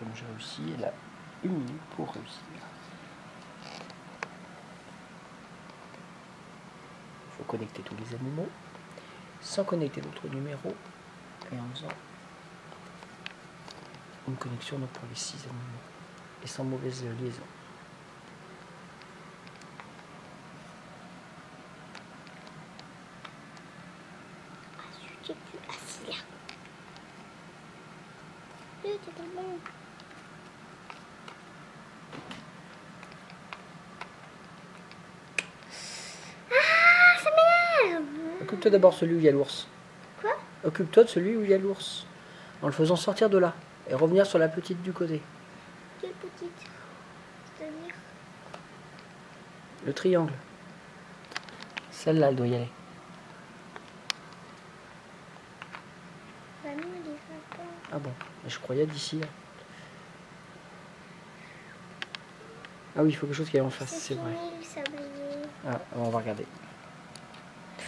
comme j'ai réussi. Elle a une minute pour réussir. Il faut connecter tous les animaux sans connecter l'autre numéro et en faisant une connexion donc pour les six animaux et sans mauvaise liaison. Es plus assis là. Oui, t'es trop bon. Ah, ça m'énerve. Occupe-toi d'abord celui où il y a l'ours. Quoi? Occupe-toi de celui où il y a l'ours. En le faisant sortir de là. Et revenir sur la petite du côté. Quelle petite? C'est-à-dire? Le triangle. Celle-là, elle doit y aller. Bah non, pas. Ah bon, je croyais d'ici. là. Ah oui, il faut quelque chose qui aille en face, c'est vrai. Ah, on va regarder.